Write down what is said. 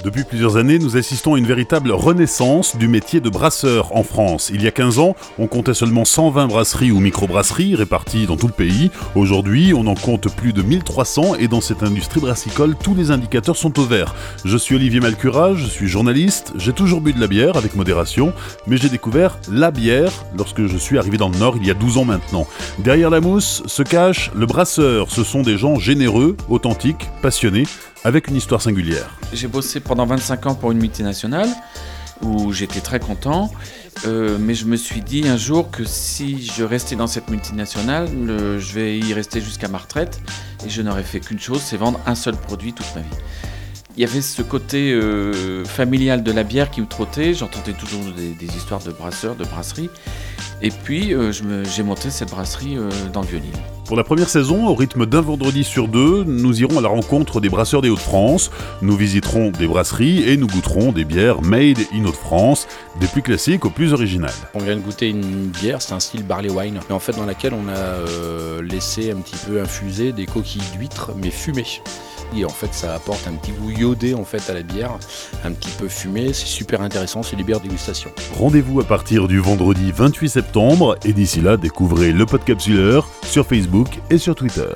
Depuis plusieurs années, nous assistons à une véritable renaissance du métier de brasseur en France. Il y a 15 ans, on comptait seulement 120 brasseries ou microbrasseries réparties dans tout le pays. Aujourd'hui, on en compte plus de 1300 et dans cette industrie brassicole, tous les indicateurs sont au vert. Je suis Olivier Malcura, je suis journaliste, j'ai toujours bu de la bière avec modération, mais j'ai découvert la bière lorsque je suis arrivé dans le Nord il y a 12 ans maintenant. Derrière la mousse se cache le brasseur. Ce sont des gens généreux, authentiques, passionnés avec une histoire singulière. J'ai bossé pendant 25 ans pour une multinationale où j'étais très content, euh, mais je me suis dit un jour que si je restais dans cette multinationale, je vais y rester jusqu'à ma retraite et je n'aurais fait qu'une chose, c'est vendre un seul produit toute ma vie. Il y avait ce côté euh, familial de la bière qui me trottait, j'entendais toujours des, histoires de brasseurs, de brasseries, et puis euh, j'ai monté cette brasserie dans le Vieux-Lille. Pour la première saison, au rythme d'un vendredi sur deux, nous irons à la rencontre des brasseurs des Hauts-de-France. Nous visiterons des brasseries et nous goûterons des bières made in Hauts-de-France, des plus classiques aux plus originales. On vient de goûter une bière, c'est un style barley wine, en fait dans laquelle on a euh, laissé un petit peu infuser des coquilles d'huîtres mais fumées. Et en fait, ça apporte un petit goût iodé en fait à la bière, un petit peu fumé. C'est super intéressant, c'est des bières dégustation. Rendez-vous à partir du vendredi 28 septembre et d'ici là, découvrez le Podcapsuleur sur Facebook et sur Twitter.